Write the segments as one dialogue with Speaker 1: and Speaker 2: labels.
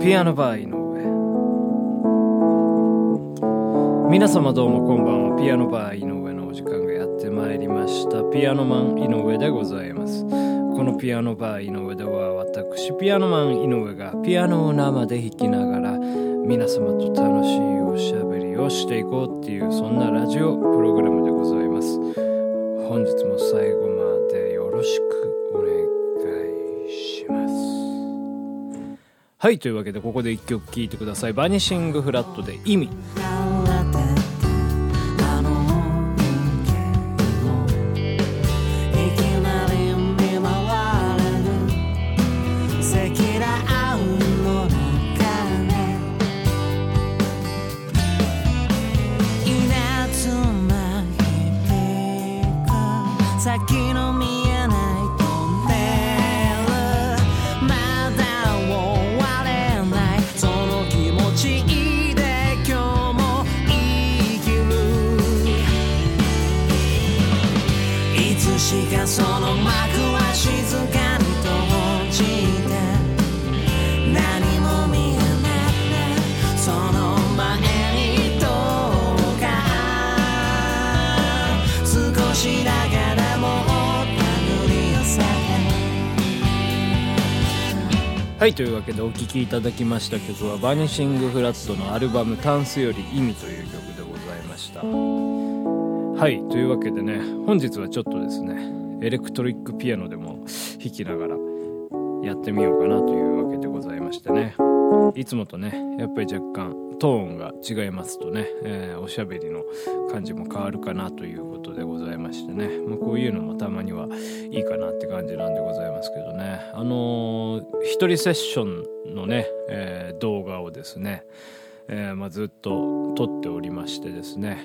Speaker 1: ピアノバー井上。皆様どうもこんばんは。ピアノバー井上のお時間がやってまいりました。ピアノマン井上でございます。このピアノバー井上では私ピアノマン井上がピアノを生で弾きながら皆様と楽しいおしゃべりをしていこうっていうそんなラジオプログラムでございます。本日も最後までろしくお願いします。はいというわけでここで一曲聴いてください。バニシングフラットで意味。
Speaker 2: は
Speaker 1: いというわけでお聴きいただきました曲はバニシングフラットのアルバム「タンスより意味」という曲でございました。はいというわけでね本日はちょっとですねエレクトリックピアノでも弾きながらやってみようかなというわけでございましてね。いつもとねやっぱり若干トーンが違いますとね、えーおしゃべりの感じも変わるかなということでございましてね、まあ、こういうのもたまにはいいかなって感じなんでございますけどね。あのー一人セッションのね、えー動画をですね、えまあ、ずっと撮っておりましてですね。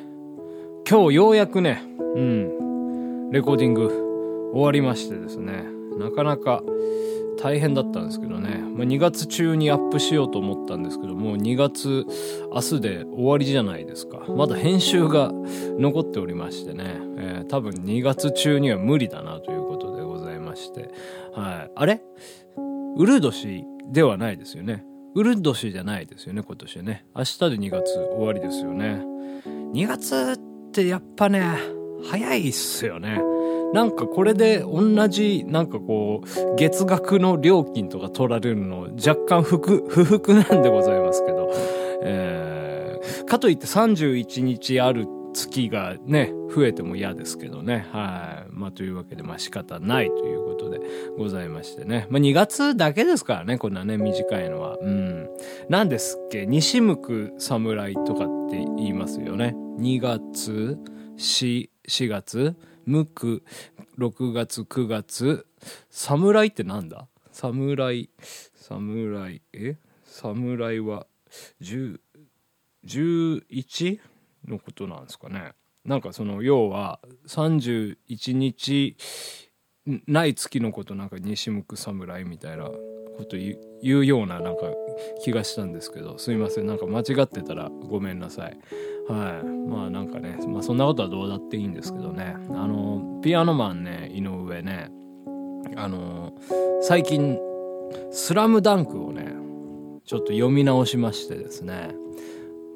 Speaker 1: 今日ようやくねうんレコーディング終わりましてですね。なかなか大変だったんですけどね、まあ、2月中にアップしようと思ったんですけどもう2月明日で終わりじゃないですか。まだ編集が残っておりましてね、えー多分2月中には無理だなということでございまして。はい。あれ？ウル年ではないですよね。ウル年じゃないですよね今年ね。明日で2月終わりですよね。2月ってやっぱね早いっすよね。なんかこれで同じなんかこう月額の料金とか取られるの若干不服 不服なんでございますけど、えーかといって31日ある月がね増えても嫌ですけどね。はい。まあというわけでまあ仕方ないということでございましてね。まあ2月だけですからねこんなね短いのは。うん。何ですっけ西向く侍とかって言いますよね。2月4 4月向く6月9月。侍ってなんだ？侍。侍。え？侍は10 11のことなんですかね。なんかその要は31日ない月のことなんか西向く侍みたいなこと言う言うようななんか気がしたんですけど。すいません。なんか間違ってたらごめんなさい。はい。まあなんかねまあそんなことはどうだっていいんですけどね。あのピアノマンね井上ねあの最近「スラムダンクをねちょっと読み直しましてですね。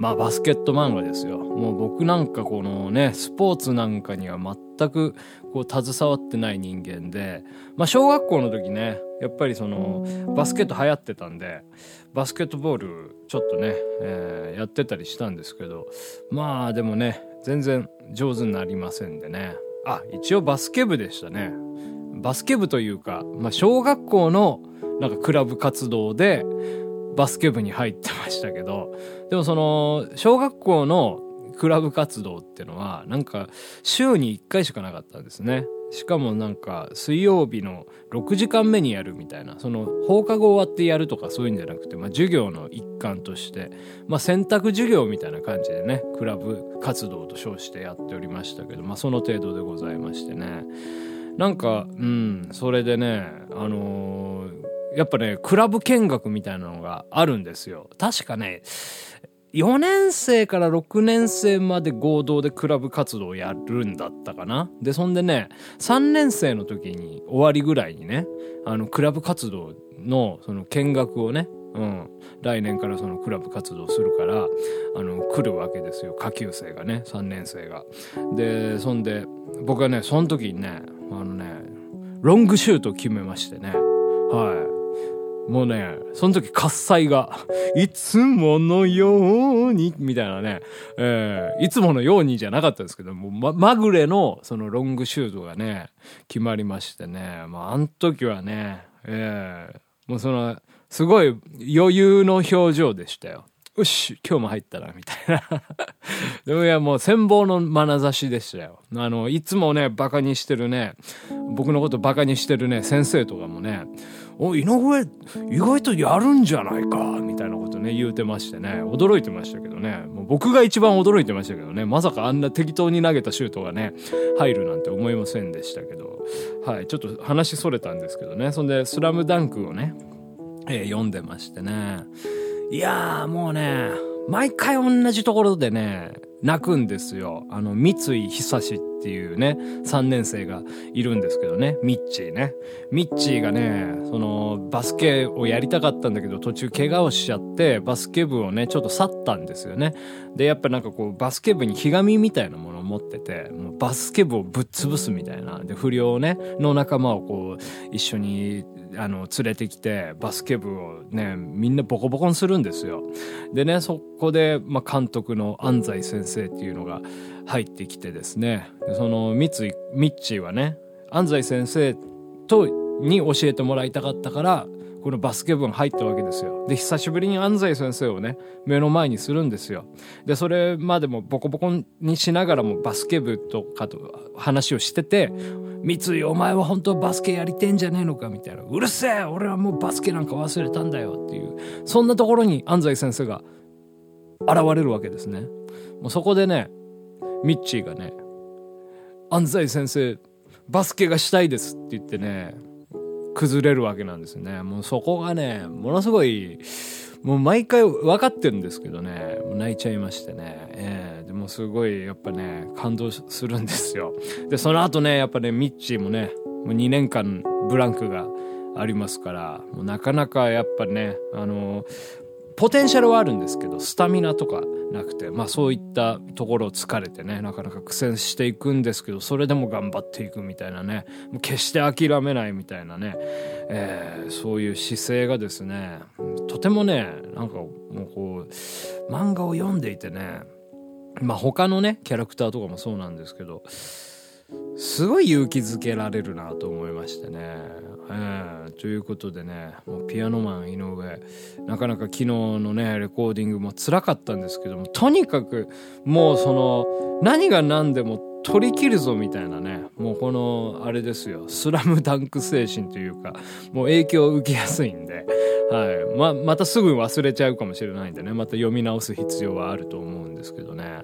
Speaker 1: まあバスケット漫画ですよ。もう僕なんかこのねスポーツなんかには全くこう携わってない人間でまあ小学校の時ねやっぱりそのバスケット流行ってたんでバスケットボールちょっとね、えーやってたりしたんですけどまあでもね全然上手になりませんでね。あ一応バスケ部でしたね。バスケ部というか、まあ、小学校のなんかクラブ活動でバスケ部に入ってましたけどでもその小学校のクラブ活動ってのはなんか週に1回しかなかったんですね。しかもなんか水曜日の6時間目にやるみたいなその放課後終わってやるとかそういうんじゃなくて、まあ、授業の一環として、まあ、選択授業みたいな感じでねクラブ活動と称してやっておりましたけど、まあ、その程度でございましてね。なんかうんそれでねあのーやっぱねクラブ見学みたいなのがあるんですよ確かね4年生から6年生まで合同でクラブ活動をやるんだったかな。で、そんでね、3年生の時に終わりぐらいにね、あの、クラブ活動のその見学をね、うん、来年からそのクラブ活動するから、あの、来るわけですよ。下級生がね、3年生が。で、そんで、僕はね、その時にね、あのね、ロングシュートを決めましてね。はい。もうね、その時喝采が、いつものように、みたいなね、えーいつものようにじゃなかったですけど、もま、まぐれのそのロングシュートがね、決まりましてね、まあ、あの時はね、えーもうその、すごい余裕の表情でしたよ。よし、今日も入ったな、みたいな。でもいや、もう羨望の眼差しでしたよ。あの、いつもね、バカにしてるね、僕のことバカにしてるね、先生とかもね、お、井上、意外とやるんじゃないか、みたいなことね、言うてましてね、驚いてましたけどね、もう僕が一番驚いてましたけどね、まさかあんな適当に投げたシュートがね、入るなんて思いませんでしたけど、はい、ちょっと話それたんですけどね、そんで、スラムダンクをね、えー読んでましてね。いやーもうね、毎回同じところでね、泣くんですよ。あの、三井久志ってっていうね、3年生がいるんですけどね、ミッチーね。ミッチーがね、その、バスケをやりたかったんだけど、途中怪我をしちゃって、バスケ部をね、ちょっと去ったんですよね。で、やっぱなんかこう、バスケ部にひがみみたいなものを持ってて、もうバスケ部をぶっ潰すみたいな。で、不良ね、の仲間をこう、一緒に、あの、連れてきて、バスケ部をね、みんなボコボコにするんですよ。でね、そこで、まあ、監督の安西先生っていうのが入ってきてですね、その、三井、ミッチーはね、安西先生と、に教えてもらいたかったから、このバスケ部に入ったわけですよ。で、久しぶりに安西先生をね、目の前にするんですよ。で、それまでもボコボコにしながらもバスケ部とかと話をしてて、三井お前は本当バスケやりてんじゃねえのか？みたいな。うるせえ俺はもうバスケなんか忘れたんだよっていう。そんなところに安西先生が現れるわけですね。もうそこでね、ミッチーがね、安西先生、バスケがしたいですって言ってね、崩れるわけなんですね。もうそこがね、ものすごい、もう毎回分かってるんですけどね、泣いちゃいましてね。ええでもすごいやっぱね、感動するんですよ。で、その後ね、やっぱね、ミッチーもね、もう2年間ブランクがありますから、もうなかなかやっぱね、あの、ポテンシャルはあるんですけど、スタミナとかなくて、まあそういったところを疲れてね、なかなか苦戦していくんですけど、それでも頑張っていくみたいなね、決して諦めないみたいなね、えーそういう姿勢がですね、とてもね、なんかもうこう、漫画を読んでいてね、まあ他のね、キャラクターとかもそうなんですけど、すごい勇気づけられるなと思いましてね。えーということでね、もうピアノマン井上、なかなか昨日のね、レコーディングも辛かったんですけども、とにかくもうその、何が何でも取り切るぞみたいなね、もうこの、あれですよ、スラムダンク精神というか、もう影響を受けやすいんで、はい。ま、またすぐ忘れちゃうかもしれないんでね、また読み直す必要はあると思うんですけどね。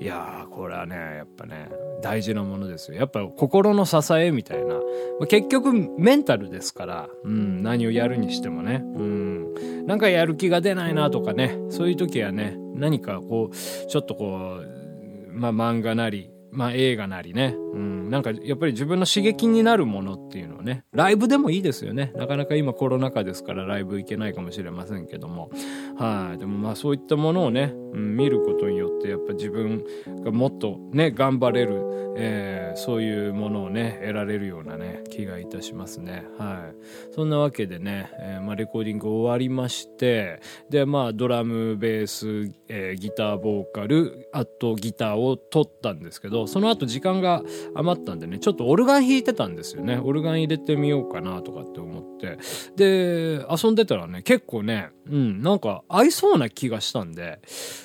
Speaker 1: いやー、これはね、やっぱね、大事なものですよ。やっぱ心の支えみたいな。結局、メンタルですから、うん、何をやるにしてもね。うん。なんかやる気が出ないなとかね、そういう時はね、何かこう、ちょっとこう、まあ漫画なり、まあ映画なりね、うん、なんかやっぱり自分の刺激になるものっていうのをね、ライブでもいいですよね。なかなか今コロナ禍ですからライブ行けないかもしれませんけども。はい、でもまあそういったものをね、うん、見ることによってやっぱ自分がもっとね、頑張れる、えーそういうものをね、得られるようなね、気がいたしますね。はい。そんなわけでね、えーまあレコーディング終わりまして、で、まあドラム、ベース、えーギター、ボーカル、あとギターを取ったんですけど、その後時間が余ったんでね、ちょっとオルガン弾いてたんですよね。オルガン入れてみようかなとかって思って。で、遊んでたらね、結構ね、うん、なんか合いそうな気がしたんで、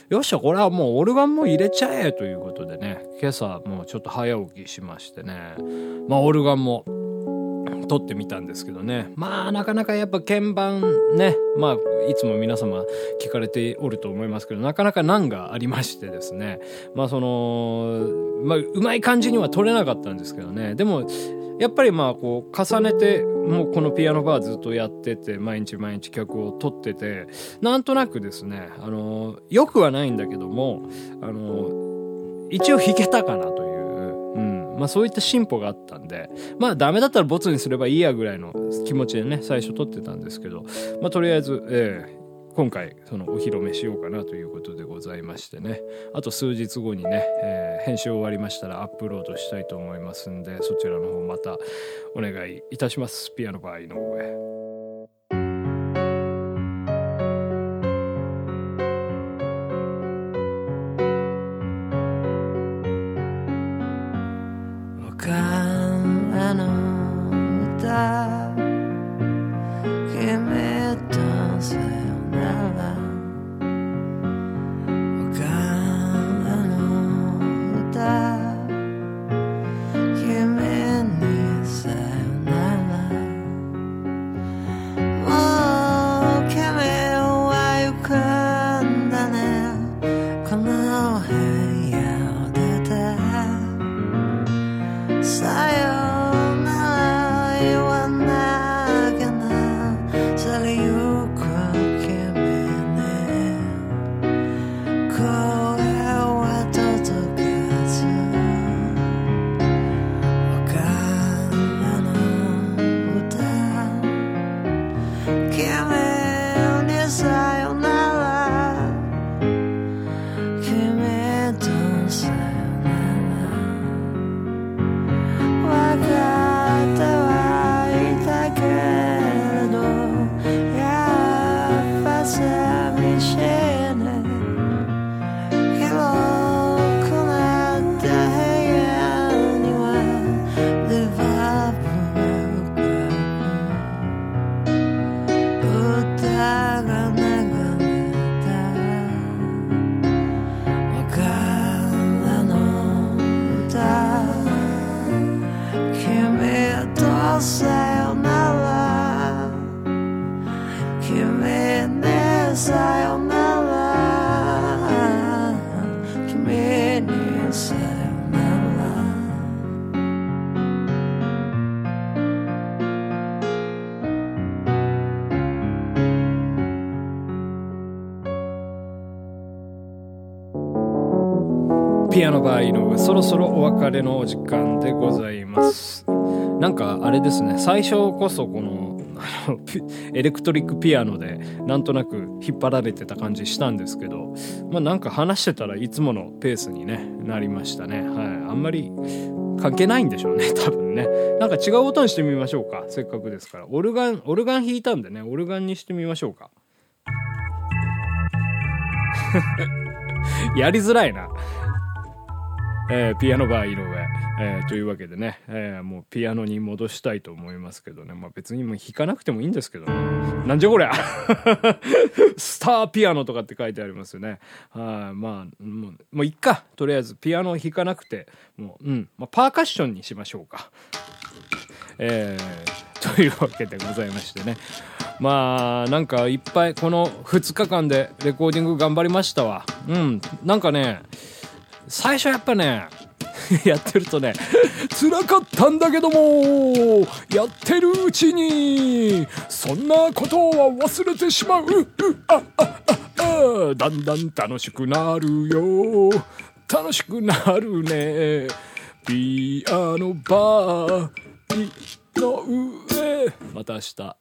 Speaker 1: よっしゃ、これはもうオルガンも入れちゃえということでね、今朝もうちょっと早起きしましてね、まあオルガンも撮ってみたんですけどね。まあなかなかやっぱ鍵盤ねまあいつも皆様聞かれておると思いますけどなかなか難がありましてですね。まあそのまあうまい感じには撮れなかったんですけどね。でもやっぱりまあこう重ねてもうこのピアノバーずっとやってて毎日毎日曲を取っててなんとなくですねあのよくはないんだけどもあの一応弾けたかなという。まあそういった進歩があったんで、まあダメだったらボツにすればいいやぐらいの気持ちでね、最初撮ってたんですけど、まあとりあえず、えー今回そのお披露目しようかなということでございましてね。あと数日後にね、えー編集終わりましたらアップロードしたいと思いますんでそちらの方またお願いいたします。ピアノバー井上。
Speaker 2: 君にさよなら君にさよなら
Speaker 1: ピアノバー井上そろそろお別れのお時間でございます。なんかあれですね。最初こそこのあ のエレクトリックピアノでなんとなく引っ張られてた感じしたんですけどまあなんか話してたらいつものペースに、ね、なりましたね。はい。あんまり関係ないんでしょうね多分ね。なんか違う音にしてみましょうか。せっかくですから。オルガンオルガン弾いたんでね。オルガンにしてみましょうか。やりづらいな。えーピアノバー井上、えーというわけでね、えーもうピアノに戻したいと思いますけどね、まあ、別にもう弾かなくてもいいんですけどね。なんじゃこりゃ。スターピアノとかって書いてありますよね。はい。まあもうもういっか。とりあえずピアノ弾かなくてもううん、まあ、パーカッションにしましょうか。えーというわけでございましてね。まあなんかいっぱいこの2日間でレコーディング頑張りましたわ。うん。なんかね最初やっぱね やってるとね辛かったんだけどもやってるうちにそんなことは忘れてしまう。うああああだんだん楽しくなるよ。楽しくなるね。ピアノバーの上。また明日。